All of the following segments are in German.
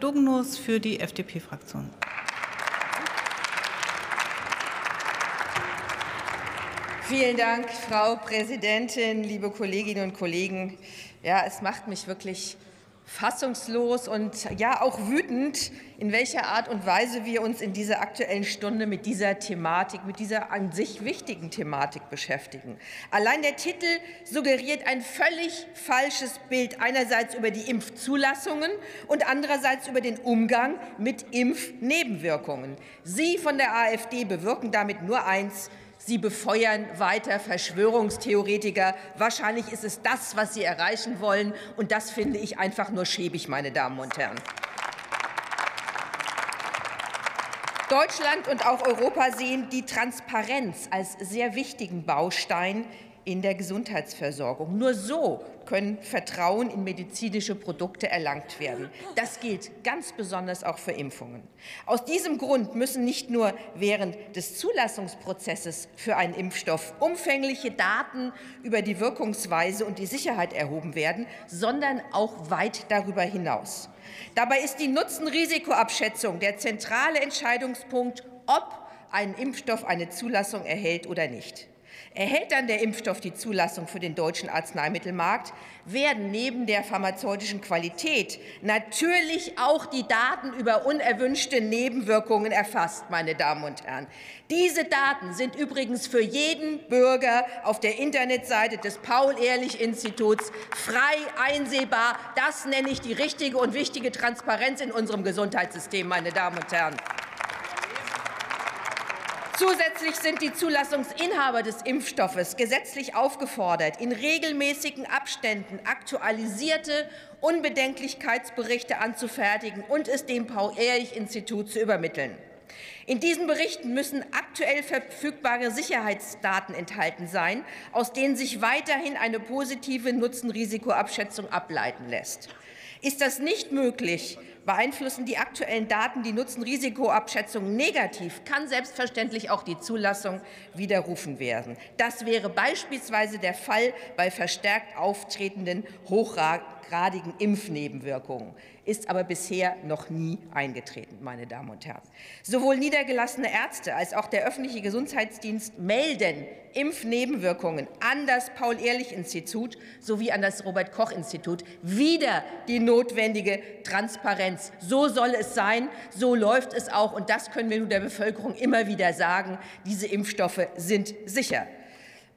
Dugnus für die FDP-Fraktion. Vielen Dank, Frau Präsidentin, liebe Kolleginnen und Kollegen. Ja, es macht mich wirklich fassungslos und ja auch wütend, in welcher Art und Weise wir uns in dieser Aktuellen Stunde mit dieser Thematik, mit dieser an sich wichtigen Thematik beschäftigen. Allein der Titel suggeriert ein völlig falsches Bild einerseits über die Impfzulassungen und andererseits über den Umgang mit Impfnebenwirkungen. Sie von der AfD bewirken damit nur eins, Sie befeuern weiter Verschwörungstheoretiker. Wahrscheinlich ist es das, was Sie erreichen wollen. Und das finde ich einfach nur schäbig, meine Damen und Herren. Deutschland und auch Europa sehen die Transparenz als sehr wichtigen Baustein in der Gesundheitsversorgung. Nur so können Vertrauen in medizinische Produkte erlangt werden. Das gilt ganz besonders auch für Impfungen. Aus diesem Grund müssen nicht nur während des Zulassungsprozesses für einen Impfstoff umfängliche Daten über die Wirkungsweise und die Sicherheit erhoben werden, sondern auch weit darüber hinaus. Dabei ist die Nutzen-Risikoabschätzung der zentrale Entscheidungspunkt, ob ein Impfstoff eine Zulassung erhält oder nicht. Erhält dann der Impfstoff die Zulassung für den deutschen Arzneimittelmarkt, werden neben der pharmazeutischen Qualität natürlich auch die Daten über unerwünschte Nebenwirkungen erfasst, meine Damen und Herren. Diese Daten sind übrigens für jeden Bürger auf der Internetseite des Paul-Ehrlich-Instituts frei einsehbar. Das nenne ich die richtige und wichtige Transparenz in unserem Gesundheitssystem, meine Damen und Herren. Zusätzlich sind die Zulassungsinhaber des Impfstoffes gesetzlich aufgefordert, in regelmäßigen Abständen aktualisierte Unbedenklichkeitsberichte anzufertigen und es dem Paul-Ehrlich-Institut zu übermitteln. In diesen Berichten müssen aktuell verfügbare Sicherheitsdaten enthalten sein, aus denen sich weiterhin eine positive Nutzen-Risikoabschätzung ableiten lässt. Ist das nicht möglich, beeinflussen die aktuellen Daten die Nutzen-Risikoabschätzung negativ, kann selbstverständlich auch die Zulassung widerrufen werden. Das wäre beispielsweise der Fall bei verstärkt auftretenden hochgradigen Impfnebenwirkungen ist aber bisher noch nie eingetreten, meine Damen und Herren. Sowohl niedergelassene Ärzte als auch der öffentliche Gesundheitsdienst melden Impfnebenwirkungen an das Paul-Ehrlich-Institut sowie an das Robert-Koch-Institut wieder die notwendige Transparenz. So soll es sein, so läuft es auch, und das können wir nun der Bevölkerung immer wieder sagen. Diese Impfstoffe sind sicher.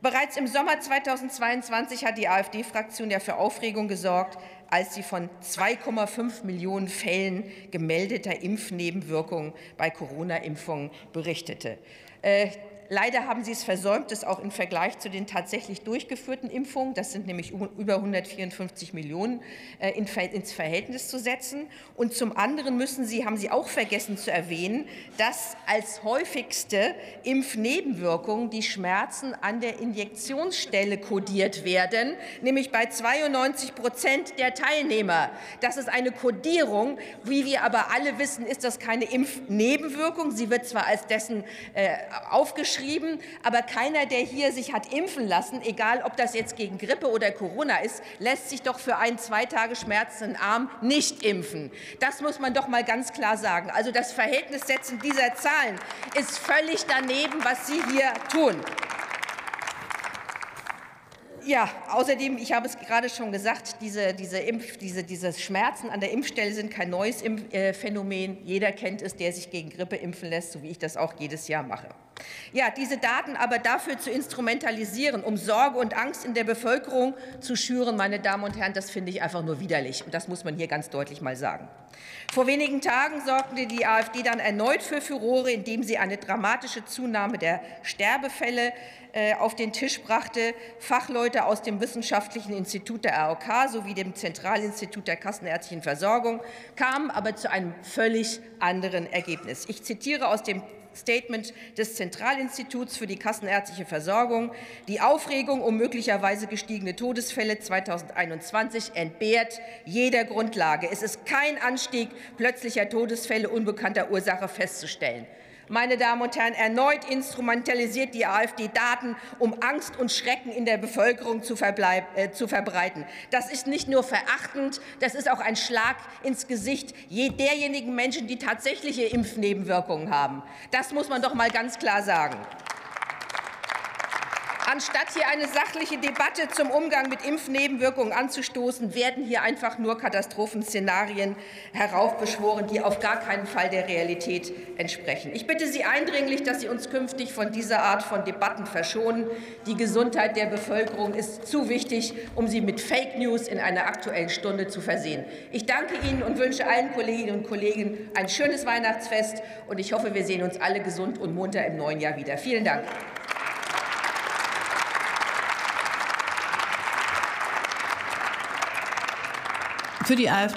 Bereits im Sommer 2022 hat die AfD-Fraktion ja für Aufregung gesorgt, als sie von 2,5 Millionen Fällen gemeldeter Impfnebenwirkungen bei Corona-Impfungen berichtete. Leider haben Sie es versäumt, es auch im Vergleich zu den tatsächlich durchgeführten Impfungen, das sind nämlich über 154 Millionen, äh, ins Verhältnis zu setzen. Und zum anderen müssen Sie, haben Sie auch vergessen zu erwähnen, dass als häufigste Impfnebenwirkung die Schmerzen an der Injektionsstelle kodiert werden, nämlich bei 92 Prozent der Teilnehmer. Das ist eine Kodierung. Wie wir aber alle wissen, ist das keine Impfnebenwirkung. Sie wird zwar als dessen äh, aufgeschrieben, geschrieben, aber keiner, der hier sich hat impfen lassen, egal ob das jetzt gegen Grippe oder Corona ist, lässt sich doch für einen zwei Tage schmerzenden Arm nicht impfen. Das muss man doch mal ganz klar sagen. Also das Verhältnissetzen dieser Zahlen ist völlig daneben, was Sie hier tun. Ja, außerdem, ich habe es gerade schon gesagt, diese, diese, Impf, diese, diese Schmerzen an der Impfstelle sind kein neues äh, Phänomen. Jeder kennt es, der sich gegen Grippe impfen lässt, so wie ich das auch jedes Jahr mache. Ja, diese Daten aber dafür zu instrumentalisieren, um Sorge und Angst in der Bevölkerung zu schüren, meine Damen und Herren, das finde ich einfach nur widerlich. Und das muss man hier ganz deutlich mal sagen. Vor wenigen Tagen sorgte die AfD dann erneut für Furore, indem sie eine dramatische Zunahme der Sterbefälle äh, auf den Tisch brachte. Fachleute aus dem Wissenschaftlichen Institut der AOK sowie dem Zentralinstitut der Kassenärztlichen Versorgung kamen aber zu einem völlig anderen Ergebnis. Ich zitiere aus dem Statement des Zentralinstituts für die kassenärztliche Versorgung. Die Aufregung um möglicherweise gestiegene Todesfälle 2021 entbehrt jeder Grundlage. Es ist kein Anstieg plötzlicher Todesfälle unbekannter Ursache festzustellen. Meine Damen und Herren, erneut instrumentalisiert die AfD Daten, um Angst und Schrecken in der Bevölkerung zu, äh, zu verbreiten. Das ist nicht nur verachtend, das ist auch ein Schlag ins Gesicht derjenigen Menschen, die tatsächliche Impfnebenwirkungen haben. Das muss man doch mal ganz klar sagen. Anstatt hier eine sachliche Debatte zum Umgang mit Impfnebenwirkungen anzustoßen, werden hier einfach nur Katastrophenszenarien heraufbeschworen, die auf gar keinen Fall der Realität entsprechen. Ich bitte Sie eindringlich, dass Sie uns künftig von dieser Art von Debatten verschonen. Die Gesundheit der Bevölkerung ist zu wichtig, um sie mit Fake News in einer Aktuellen Stunde zu versehen. Ich danke Ihnen und wünsche allen Kolleginnen und Kollegen ein schönes Weihnachtsfest. Und ich hoffe, wir sehen uns alle gesund und munter im neuen Jahr wieder. Vielen Dank. Für die AfD